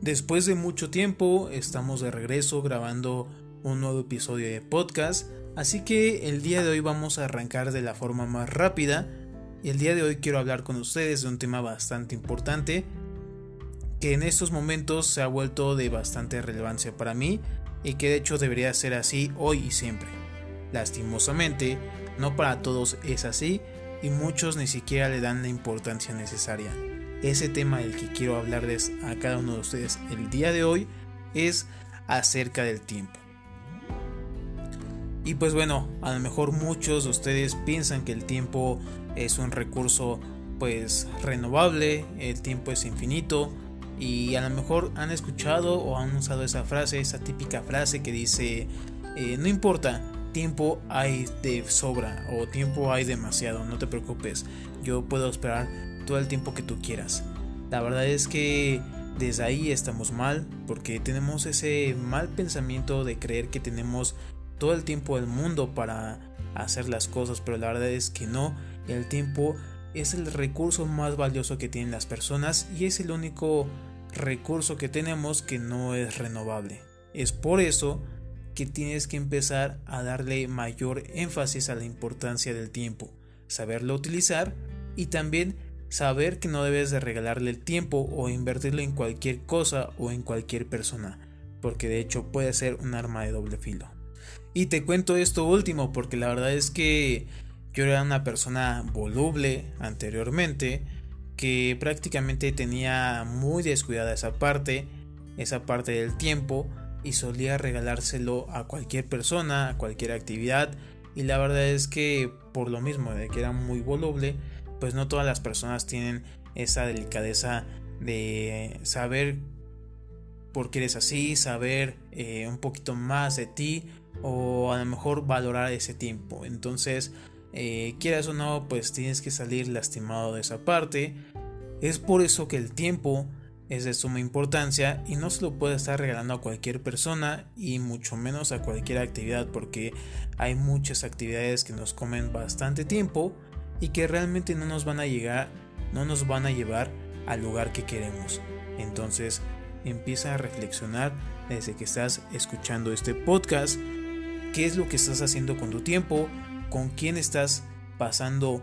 Después de mucho tiempo estamos de regreso grabando un nuevo episodio de podcast, así que el día de hoy vamos a arrancar de la forma más rápida y el día de hoy quiero hablar con ustedes de un tema bastante importante que en estos momentos se ha vuelto de bastante relevancia para mí y que de hecho debería ser así hoy y siempre. Lastimosamente, no para todos es así y muchos ni siquiera le dan la importancia necesaria. Ese tema del que quiero hablarles a cada uno de ustedes el día de hoy es acerca del tiempo. Y pues bueno, a lo mejor muchos de ustedes piensan que el tiempo es un recurso pues renovable, el tiempo es infinito y a lo mejor han escuchado o han usado esa frase, esa típica frase que dice eh, no importa, tiempo hay de sobra o tiempo hay demasiado, no te preocupes, yo puedo esperar todo el tiempo que tú quieras. La verdad es que desde ahí estamos mal porque tenemos ese mal pensamiento de creer que tenemos todo el tiempo del mundo para hacer las cosas, pero la verdad es que no, el tiempo es el recurso más valioso que tienen las personas y es el único recurso que tenemos que no es renovable. Es por eso que tienes que empezar a darle mayor énfasis a la importancia del tiempo, saberlo utilizar y también saber que no debes de regalarle el tiempo o invertirlo en cualquier cosa o en cualquier persona, porque de hecho puede ser un arma de doble filo. Y te cuento esto último porque la verdad es que yo era una persona voluble anteriormente, que prácticamente tenía muy descuidada esa parte, esa parte del tiempo, y solía regalárselo a cualquier persona, a cualquier actividad, y la verdad es que por lo mismo de que era muy voluble, pues no todas las personas tienen esa delicadeza de saber por qué eres así, saber eh, un poquito más de ti o a lo mejor valorar ese tiempo. Entonces, eh, quieras o no, pues tienes que salir lastimado de esa parte. Es por eso que el tiempo es de suma importancia y no se lo puede estar regalando a cualquier persona y mucho menos a cualquier actividad porque hay muchas actividades que nos comen bastante tiempo y que realmente no nos van a llegar, no nos van a llevar al lugar que queremos. Entonces, empieza a reflexionar desde que estás escuchando este podcast, qué es lo que estás haciendo con tu tiempo, con quién estás pasando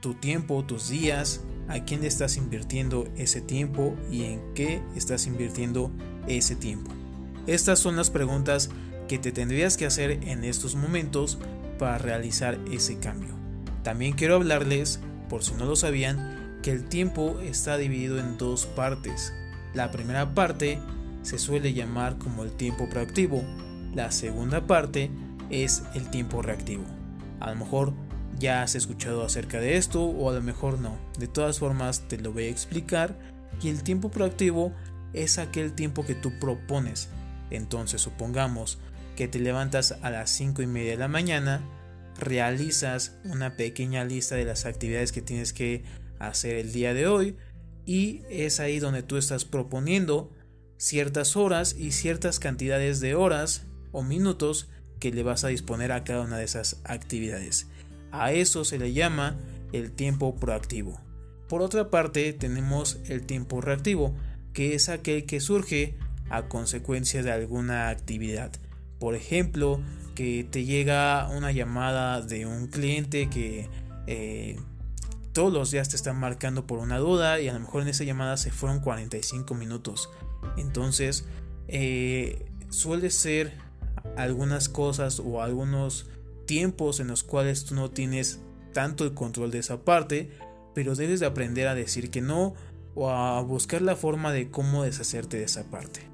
tu tiempo, tus días, a quién le estás invirtiendo ese tiempo y en qué estás invirtiendo ese tiempo. Estas son las preguntas que te tendrías que hacer en estos momentos para realizar ese cambio. También quiero hablarles, por si no lo sabían, que el tiempo está dividido en dos partes. La primera parte se suele llamar como el tiempo proactivo, la segunda parte es el tiempo reactivo. A lo mejor ya has escuchado acerca de esto o a lo mejor no. De todas formas te lo voy a explicar y el tiempo proactivo es aquel tiempo que tú propones. Entonces supongamos que te levantas a las 5 y media de la mañana realizas una pequeña lista de las actividades que tienes que hacer el día de hoy y es ahí donde tú estás proponiendo ciertas horas y ciertas cantidades de horas o minutos que le vas a disponer a cada una de esas actividades. A eso se le llama el tiempo proactivo. Por otra parte tenemos el tiempo reactivo, que es aquel que surge a consecuencia de alguna actividad. Por ejemplo, que te llega una llamada de un cliente que eh, todos los días te están marcando por una duda y a lo mejor en esa llamada se fueron 45 minutos. Entonces, eh, suele ser algunas cosas o algunos tiempos en los cuales tú no tienes tanto el control de esa parte, pero debes de aprender a decir que no o a buscar la forma de cómo deshacerte de esa parte.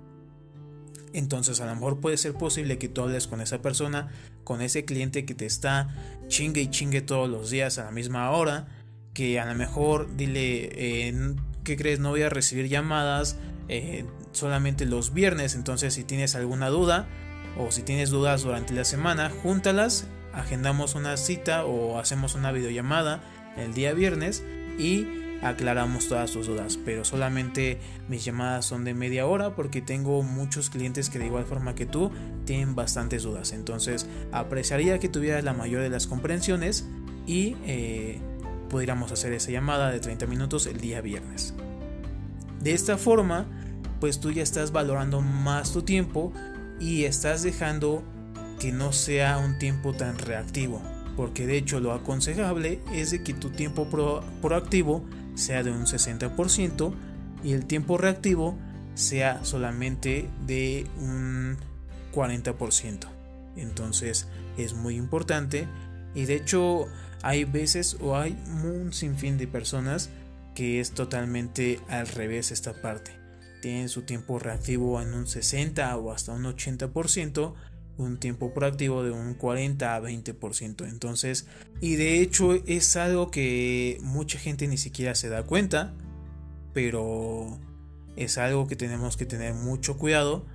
Entonces a lo mejor puede ser posible que tú hables con esa persona, con ese cliente que te está chingue y chingue todos los días a la misma hora, que a lo mejor dile, eh, ¿qué crees? No voy a recibir llamadas eh, solamente los viernes, entonces si tienes alguna duda o si tienes dudas durante la semana, júntalas, agendamos una cita o hacemos una videollamada el día viernes y aclaramos todas tus dudas, pero solamente mis llamadas son de media hora porque tengo muchos clientes que de igual forma que tú tienen bastantes dudas. Entonces apreciaría que tuvieras la mayor de las comprensiones y eh, pudiéramos hacer esa llamada de 30 minutos el día viernes. De esta forma pues tú ya estás valorando más tu tiempo y estás dejando que no sea un tiempo tan reactivo. Porque de hecho lo aconsejable es de que tu tiempo proactivo sea de un 60% y el tiempo reactivo sea solamente de un 40%. Entonces es muy importante y de hecho hay veces o hay un sinfín de personas que es totalmente al revés esta parte. Tienen su tiempo reactivo en un 60 o hasta un 80%, un tiempo proactivo de un 40 a 20%. Entonces, y de hecho es algo que mucha gente ni siquiera se da cuenta, pero es algo que tenemos que tener mucho cuidado.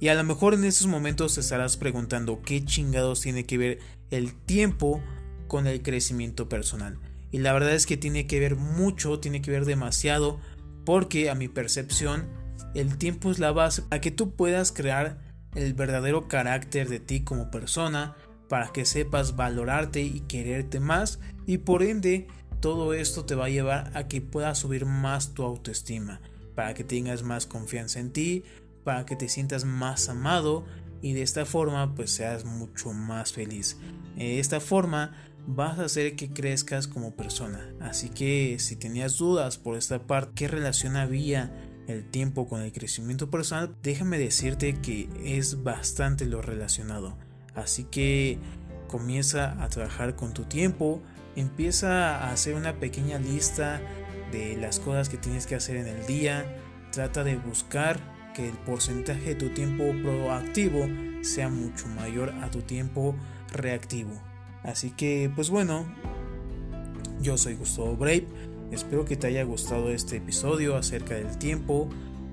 Y a lo mejor en esos momentos te estarás preguntando qué chingados tiene que ver el tiempo con el crecimiento personal. Y la verdad es que tiene que ver mucho, tiene que ver demasiado, porque a mi percepción el tiempo es la base para que tú puedas crear el verdadero carácter de ti como persona, para que sepas valorarte y quererte más, y por ende todo esto te va a llevar a que puedas subir más tu autoestima, para que tengas más confianza en ti, para que te sientas más amado y de esta forma pues seas mucho más feliz. De esta forma vas a hacer que crezcas como persona. Así que si tenías dudas por esta parte, ¿qué relación había el tiempo con el crecimiento personal? Déjame decirte que es bastante lo relacionado. Así que comienza a trabajar con tu tiempo, empieza a hacer una pequeña lista de las cosas que tienes que hacer en el día, trata de buscar que el porcentaje de tu tiempo proactivo sea mucho mayor a tu tiempo reactivo. Así que, pues bueno, yo soy Gustavo Brave. Espero que te haya gustado este episodio acerca del tiempo.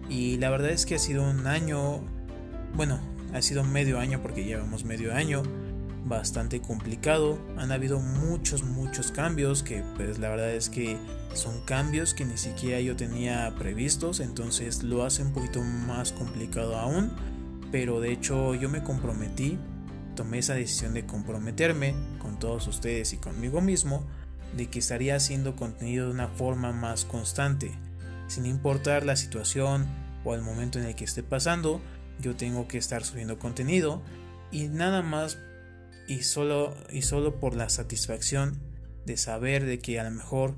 Y la verdad es que ha sido un año, bueno, ha sido medio año porque llevamos medio año, bastante complicado. Han habido muchos, muchos cambios que pues la verdad es que son cambios que ni siquiera yo tenía previstos. Entonces lo hace un poquito más complicado aún. Pero de hecho yo me comprometí tomé esa decisión de comprometerme con todos ustedes y conmigo mismo de que estaría haciendo contenido de una forma más constante. Sin importar la situación o el momento en el que esté pasando, yo tengo que estar subiendo contenido y nada más y solo y solo por la satisfacción de saber de que a lo mejor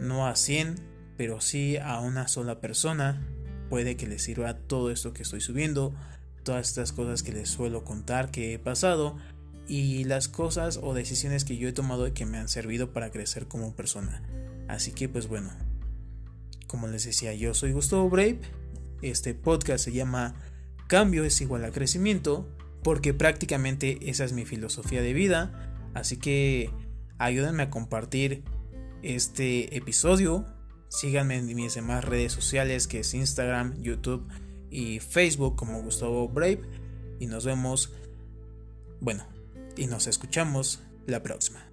no a 100, pero sí a una sola persona puede que le sirva todo esto que estoy subiendo todas estas cosas que les suelo contar que he pasado y las cosas o decisiones que yo he tomado y que me han servido para crecer como persona. Así que pues bueno, como les decía, yo soy Gustavo Brave. Este podcast se llama Cambio es igual a crecimiento porque prácticamente esa es mi filosofía de vida. Así que ayúdenme a compartir este episodio. Síganme en mis demás redes sociales que es Instagram, YouTube y Facebook como Gustavo Brave. Y nos vemos, bueno, y nos escuchamos la próxima.